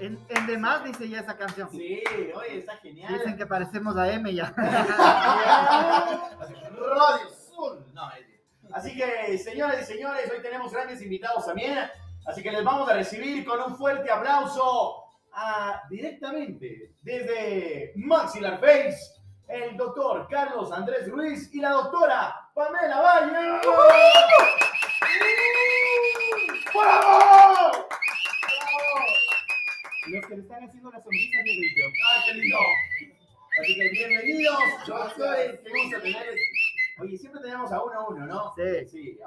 En, en demás dice ya esa canción. Sí, oye, está genial. Dicen que parecemos a M ya. Radio. No, Así que, señoras y señores, hoy tenemos grandes invitados también. Así que les vamos a recibir con un fuerte aplauso a, directamente desde Maxilar Face, el doctor Carlos Andrés Ruiz y la doctora Pamela Valle. ¡Bravo! Los que le están haciendo la sonrisa, Dieguito. ¡Ah, qué lindo! Así que bienvenidos, doctores. Qué gusto tenerles. Oye, siempre teníamos a uno a uno, ¿no? Sí. Sí,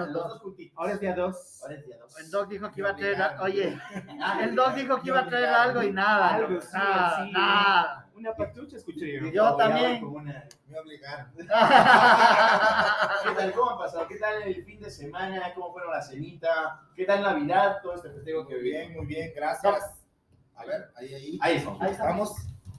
Ahora son los dos. juntitos. Ahora es día 2. Ahora es día dos. El Doc dijo que iba a traer, a- oye, Ah, el Doc dijo que iba a traer algo y nada, Algo, loco, sí, nada, sí. nada. Una patucha escuché yo. Yo también. Una- Me obligaron. ¿Qué tal? ¿Cómo han pasado? ¿Qué tal el fin de semana? ¿Cómo fueron la cenita? ¿Qué tal Navidad? Todo este festejo que viene. bien, muy bien, gracias. A ver, ahí, ahí. Ahí estamos. Ahí estamos.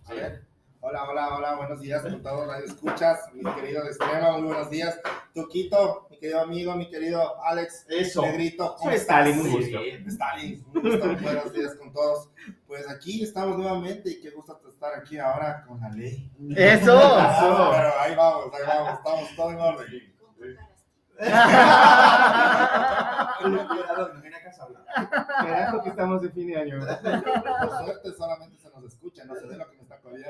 A ver. Hola, hola, hola, buenos días con todos los escuchas, mi querido Extrema, muy buenos días. Tuquito, mi querido amigo, mi querido Alex, Eso. Negrito, ¿cómo estás? Stalin, un Sí. gusto. Stalin, un gusto, buenos días con todos. Pues aquí estamos nuevamente y qué gusto estar aquí ahora con la ley. Eso. Pero ahí vamos, ahí vamos, estamos todo en orden. Carajo que estamos de fin de año. Por suerte solamente se nos escucha, no se ve lo que me está cogiendo.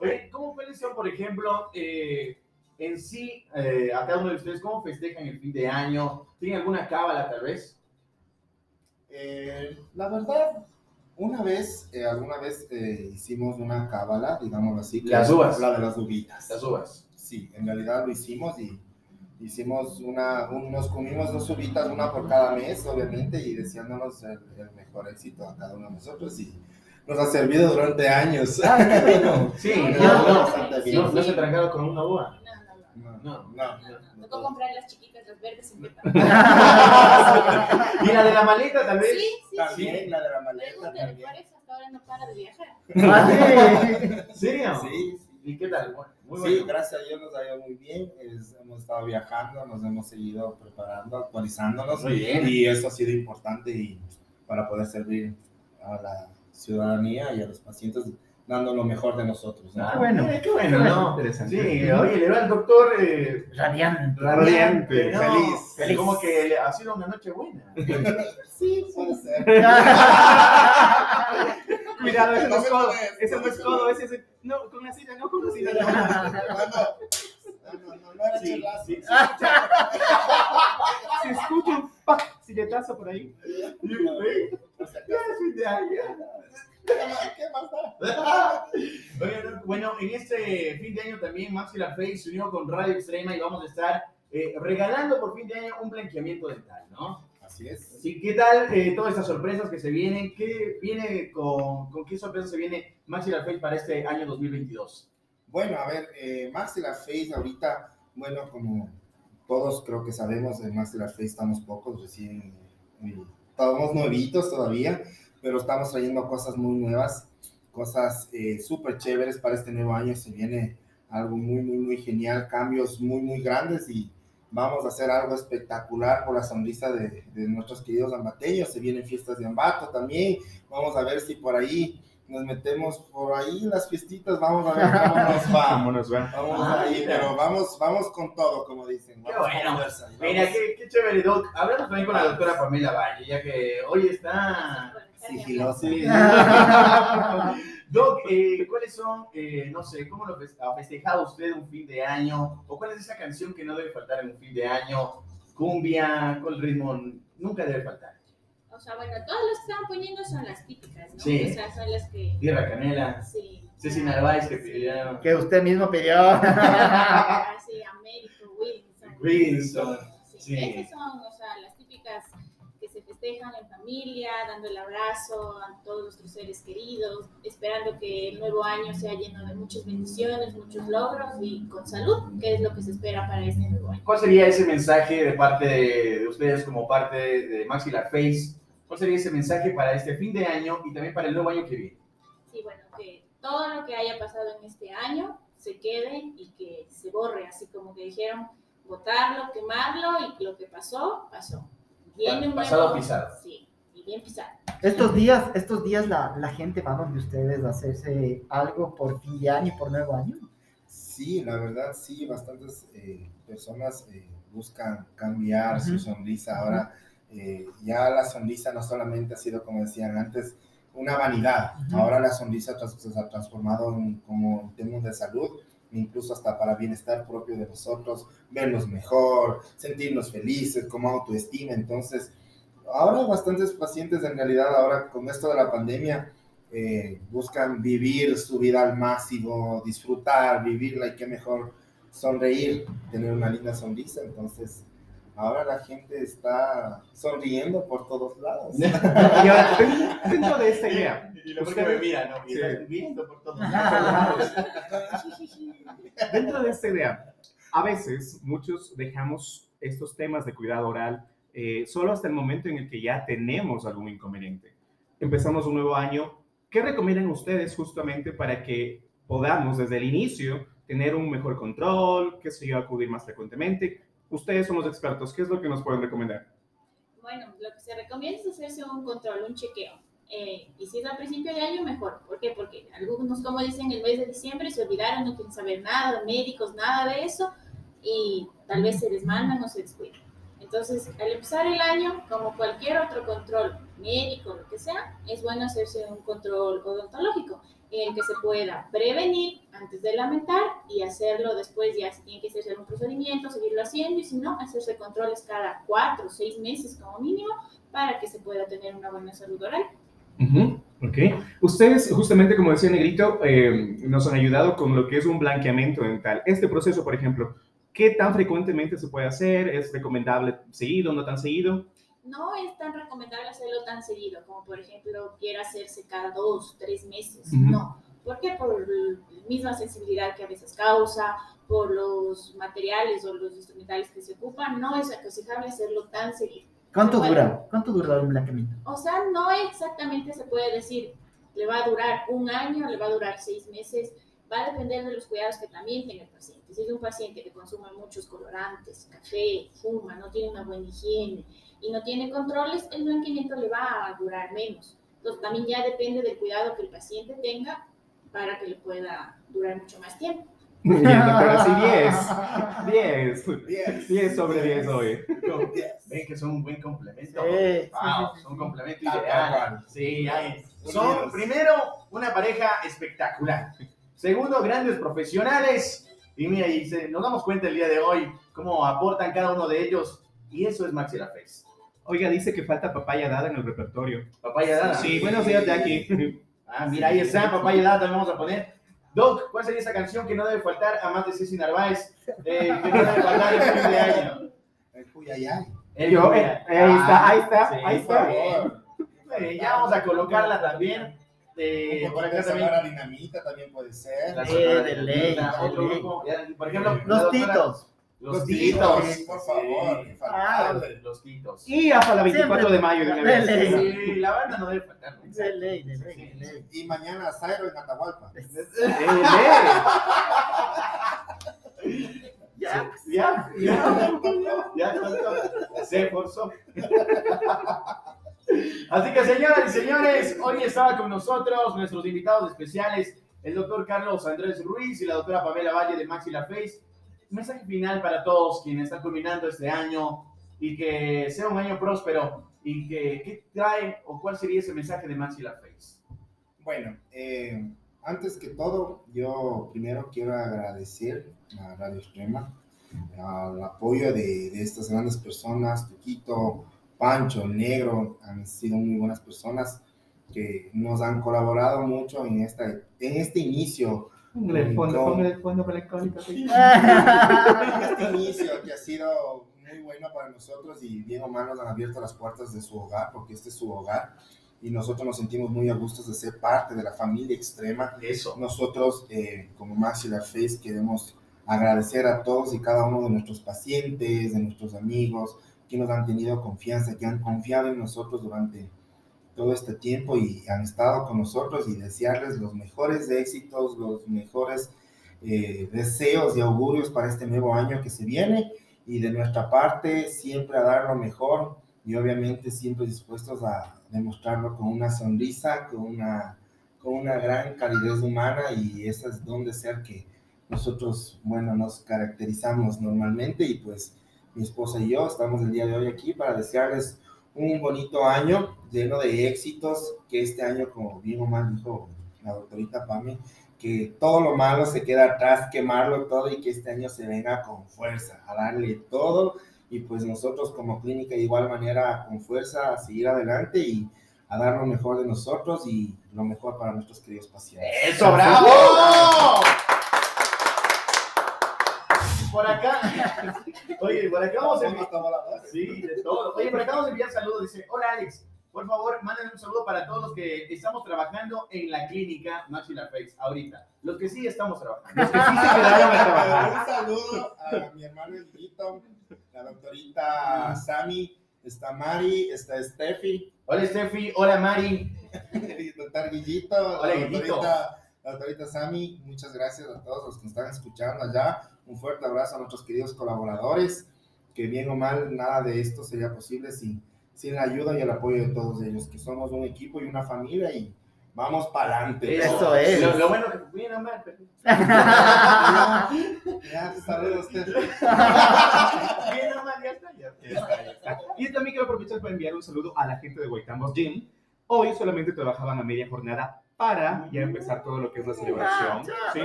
Oye, ¿cómo fue por ejemplo, eh, en sí, eh, a cada uno de ustedes, cómo festejan el fin de año? ¿Tienen alguna cábala tal vez? Eh, la verdad, una vez, eh, alguna vez eh, hicimos una cábala, digámoslo así. que Las uvas. La de las uvitas. Las uvas. Sí, en realidad lo hicimos y hicimos una, un- nos comimos dos uvitas, una por cada mes, obviamente, y deseándonos el, el mejor éxito a cada uno de nosotros y nos ha servido durante años. Sí, No, no, no. bastante bien. ¿No, no se trancaron con una uva? No, No. no, Me tocó comprar las chiquitas, las verdes en Pepa. ¿Y la de la maleta vez? Sí, sí, sí. También la de la maleta también. eso hasta ahora no para de viajar. ¿En serio? Sí, sí. ¿Y qué tal? Bueno, Muy Sí, bueno. gracias a Dios nos ha ido muy bien. es- hemos estado viajando, nos hemos seguido preparando, actualizándonos. Muy bien. Y eso ha sido importante y para poder servir a la ciudadanía y a los pacientes dando lo mejor de nosotros. ¿no? Ah, bueno. mira, Qué bueno, ¿no? Interesante. Sí, oye, le va al doctor eh, Radiante. radiante, ¿no? feliz, feliz. Como que ha sido una noche buena. Sí, puede ser. Cuidado, ese no es codo. Ese no es codo, ese es. No, con la silla, no, con la silla. no. No, no, no, era Sí, sí, Se escucha un pa, silletazo por ahí. Bueno, en este fin de año también Maxi La Face se unió con Radio Extrema y vamos a estar eh, regalando por fin de año un blanqueamiento dental, ¿no? Así es. Sí, ¿qué tal eh, todas estas sorpresas que se vienen? ¿Qué viene con, con qué sorpresas se viene Maxi La Face para este año 2022? Bueno, a ver, eh, Max y la Face ahorita, bueno, como todos creo que sabemos, en Max y la Face estamos pocos, recién, eh, estamos nuevitos todavía, pero estamos trayendo cosas muy nuevas, cosas eh, súper chéveres para este nuevo año, se viene algo muy, muy, muy genial, cambios muy, muy grandes y vamos a hacer algo espectacular por la sonrisa de, de nuestros queridos ambateños, se vienen fiestas de Ambato también, vamos a ver si por ahí nos metemos por ahí en las fiestitas, vamos a ver cómo nos va. Vámonos, va. Vamos Ah, ahí, mira. pero vamos, vamos con todo, como dicen. Qué bueno. Mira, qué, qué chévere, Doc. Hablamos también con la doctora Pamela Valle, ya que hoy está... Sigiloso. Sí. Doc, eh, ¿cuáles son, eh, no sé, cómo lo ha festejado usted un fin de año? ¿O cuál es esa canción que no debe faltar en un fin de año? Cumbia, ¿cuál ritmo nunca debe faltar? O sea, bueno, todas las que están poniendo son las típicas, ¿no? Sí. O sea, son las que. Tierra Canela, Sí. Ceci Narváez que pidió... Que usted mismo pidió. Así, Américo, Wilson. Wilson, Sí. sí. Esas son, o sea, las festejan en familia, dando el abrazo a todos nuestros seres queridos, esperando que el nuevo año sea lleno de muchas bendiciones, muchos logros y con salud, que es lo que se espera para este nuevo año. ¿Cuál sería ese mensaje de parte de, de ustedes como parte de, de Maxi La Face? ¿Cuál sería ese mensaje para este fin de año y también para el nuevo año que viene? Sí, bueno, que todo lo que haya pasado en este año se quede y que se borre, así como que dijeron, botarlo, quemarlo y lo que pasó, pasó. Viene un Pasado nuevo, pisado. Sí, y y empezar. Estos días, estos días la, la gente va donde ustedes a hacerse algo por fin de año y por nuevo año. Sí, la verdad, sí, bastantes eh, personas eh, buscan cambiar su Ujú. sonrisa. Ahora, eh, ya la sonrisa no solamente ha sido, como decían antes, una vanidad. Ujú. Ahora la sonrisa se ha transformado en, como en temas de salud, incluso hasta para bienestar propio de nosotros, vernos mejor, sentirnos felices, como autoestima. Entonces, ahora bastantes pacientes en realidad, ahora con esto de la pandemia, eh, buscan vivir su vida al máximo, disfrutar, vivirla y qué mejor sonreír, tener una linda sonrisa. Entonces, ahora la gente está sonriendo por todos lados. Y ahora, dentro- de esta idea, Y lo Usted- que me mira, ¿no? Y Sí. viendo por todos Ah. lados. dentro de esta idea, a veces muchos dejamos estos temas de cuidado oral eh, solo hasta el momento en el que ya tenemos algún inconveniente. Empezamos un nuevo año. ¿Qué recomiendan ustedes justamente para que podamos desde el inicio tener un mejor control, qué sé yo, acudir más frecuentemente? Ustedes son los expertos, ¿qué es lo que nos pueden recomendar? Bueno, lo que se recomienda es hacerse un control, un chequeo. Eh, y si es al principio de año, mejor. ¿Por qué? Porque algunos, como dicen, el mes de diciembre se olvidaron, no quieren saber nada, médicos, nada de eso, y tal vez se desmandan o se descuidan. Entonces, al empezar el año, como cualquier otro control médico, lo que sea, es bueno hacerse un control odontológico en que se pueda prevenir antes de lamentar y hacerlo después, ya si tiene que hacerse algún procedimiento, seguirlo haciendo y si no, hacerse controles cada cuatro o seis meses como mínimo para que se pueda tener una buena salud oral. Ujú, Ok. Ustedes, justamente como decía Negrito, eh, nos han ayudado con lo que es un blanqueamiento dental. Este proceso, por ejemplo, ¿qué tan frecuentemente se puede hacer? ¿Es recomendable seguido, no tan seguido? No es tan recomendable hacerlo tan seguido como, por ejemplo, quiera hacerse cada dos, tres meses. Ujú. No. ¿Por qué? Por la misma sensibilidad que a veces causa, por los materiales o los instrumentales que se ocupan, no es aconsejable hacerlo tan seguido. ¿Cuánto dura? ¿Cuánto dura un blanqueamiento? O sea, no exactamente se puede decir, le va a durar un año, le va a durar seis meses, va a depender de los cuidados que también tenga el paciente. Si es un paciente que consume muchos colorantes, café, fuma, no tiene una buena higiene y no tiene controles, el blanqueamiento le va a durar menos. Entonces, también ya depende del cuidado que el paciente tenga para que le pueda durar mucho más tiempo. Bien, doctora, sí, 10. 10. Diez. 10 sobre 10 hoy. Ven que son un buen complemento. Sí, Wow, sí, sí, son un sí. complemento ideal. Sí, hay- son primero una pareja espectacular. Segundo, grandes profesionales. Y mira, y se- nos damos cuenta el día de hoy cómo aportan cada uno de ellos. Y eso es Maxilla Face. Oiga, dice que falta papaya dada en el repertorio. Papaya Dada. Sí, buenos días de aquí. Ah, mira, ahí está, Papaya Dada también vamos a poner. Doc, ¿cuál sería esa canción que no debe faltar a más de Ceci Narváez? Eh, que no debe faltar en fin de año. El Cuyayay. El Yo, eh, ahí está, ahí está, sí, ahí está. Eh, ya vamos a colocarla también. Eh, por acá también. Sonora Dinamita también puede ser. La Eh, de ley, Por ejemplo, la Los titos. Los Los titos. titos, por favor, Sí. infaltable. Los titos. Y hasta la 24 de mayo de. Sí, la banda no debe faltar. ¿no? De ley, de ley, de ley. Y mañana Zairo en Atahualpa. Eh, Ya, ya, ya, ya, ya, se forzó. Así que señoras y señores, hoy estaba con nosotros nuestros invitados especiales, el doctor Carlos Andrés Ruiz y la doctora Pamela Valle de Maxilla Face. Mensaje final para todos quienes están culminando este año y que sea un año próspero y que qué trae o cuál sería ese mensaje de Maxilla Face. Bueno, eh, antes que todo, yo primero quiero agradecer a Radio Extrema al apoyo de, de estas grandes personas, Tuquito, Pancho, Negro, han sido muy buenas personas que nos han colaborado mucho en, esta, en este inicio, Póngale el fondo, póngale el fondo para el cólico. sí. en este inicio que ha sido muy bueno para nosotros y bien o mal nos han abierto las puertas de su hogar, porque este es su hogar y nosotros nos sentimos muy a gusto de ser parte de la familia extrema Eso. nosotros, eh, como Maxillar Face, queremos agradecer a todos y cada uno de nuestros pacientes, de nuestros amigos, que nos han tenido confianza, que han confiado en nosotros durante todo este tiempo y han estado con nosotros y desearles los mejores éxitos, los mejores eh, deseos y augurios para este nuevo año que se viene. Y de nuestra parte siempre a dar lo mejor y obviamente siempre dispuestos a demostrarlo con una sonrisa, con una, con una gran calidez humana y ese es donde ser que nosotros, bueno, nos caracterizamos normalmente. Y pues mi esposa y yo estamos el día de hoy aquí para desearles un bonito año lleno de éxitos, que este año, como bien o mal dijo la doctorita Pame, que todo lo malo se queda atrás, quemarlo todo y que este año se venga con fuerza, a darle todo y pues nosotros como clínica de igual manera con fuerza a seguir adelante y a dar lo mejor de nosotros y lo mejor para nuestros queridos pacientes. ¡Eso, bravo! Por acá, oye, por acá vamos a enviar, sí, de todo. Oye, por acá vamos a enviar saludos. Dice, hola Alex, por favor, manden un saludo para todos los que estamos trabajando en la clínica Maxilla Face ahorita. Los que sí estamos trabajando. Los que sí se quedaron a trabajar. Un saludo a mi hermano Elguito, la doctorita Sami, está Mari, está Steffi, Hola Steffi, hola Mari. el doctor Guillito, Hola, la Guillito. doctorita, la doctorita Sami, muchas gracias a todos los que nos están escuchando allá. Un fuerte abrazo a nuestros queridos colaboradores, que bien o mal, nada de esto sería posible sin, sin la ayuda y el apoyo de todos ellos, que somos un equipo y una familia y vamos para adelante. Eso es. Lo, lo bueno que bien o mal, pero- Ya, saludos, bien o mal, ya está, ya. Ya está, ya está. Y también quiero aprovechar para enviar un saludo a la gente de Guaitambos Gym. Hoy solamente trabajaban a media jornada para ya empezar todo lo que es la celebración. ¿sí?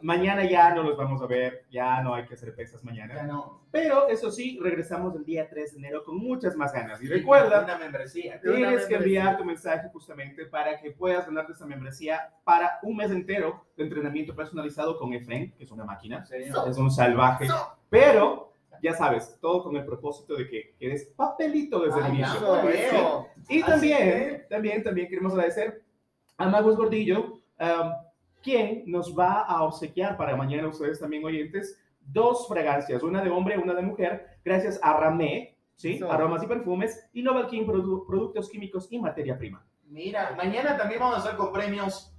Mañana ya no los vamos a ver, ya no hay que hacer pesas Ya mañana. no. Pero eso sí, regresamos el día 3 de enero con muchas más ganas. Y recuerda, una membresía. una tienes que membresía. enviar tu mensaje justamente para que puedas ganarte esa membresía para un mes entero de entrenamiento personalizado con Efren, que es una máquina. Señor. Es un salvaje. Pero, ya sabes, todo con el propósito de que quedes papelito desde el Ay, inicio. Eso, eso. Y también, también, también queremos agradecer a Magus Gordillo, um, quien nos va a obsequiar para mañana, ustedes también oyentes, dos fragancias, una de hombre, una de mujer, gracias a Ramé, ¿sí? Aromas y perfumes, y Novalkin Produ- Productos Químicos y Materia Prima. Mira, mañana también vamos a estar con premios.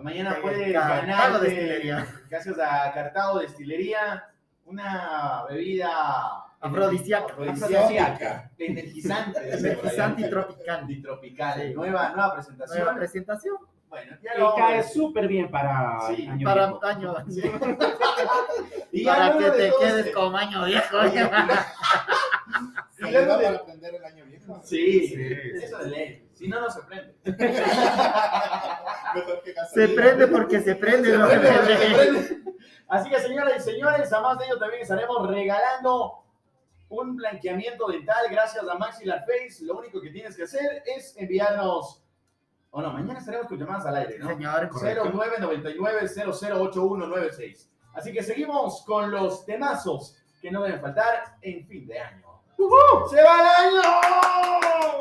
Mañana puedes Cartago ganar, Destilería. gracias a Cartago Destilería, una bebida Afrodisíaca. afrodisíaca, energizante. Energizante y tropical. Antitropical. Sí. Nueva, nueva presentación. Nueva presentación Bueno, ya Y lo a cae súper bien para Sí, año para viejo. año. Y Para que te quedes como año viejo. Y luego Ayuda de- para aprender el año viejo. Sí, Sí. eso de ley. Si no, no se prende. Se prende porque se prende. ¿no? Se prende, se prende. Así que, señoras y señores, además de ello también estaremos regalando un blanqueamiento dental gracias a Maxilar Face. Lo único que tienes que hacer es enviarnos. O no, mañana estaremos con llamadas al aire, ¿no? Señor, Correcto. 0999-008196. Así que seguimos con los temazos que no deben faltar en fin de año. ¡Se va el año!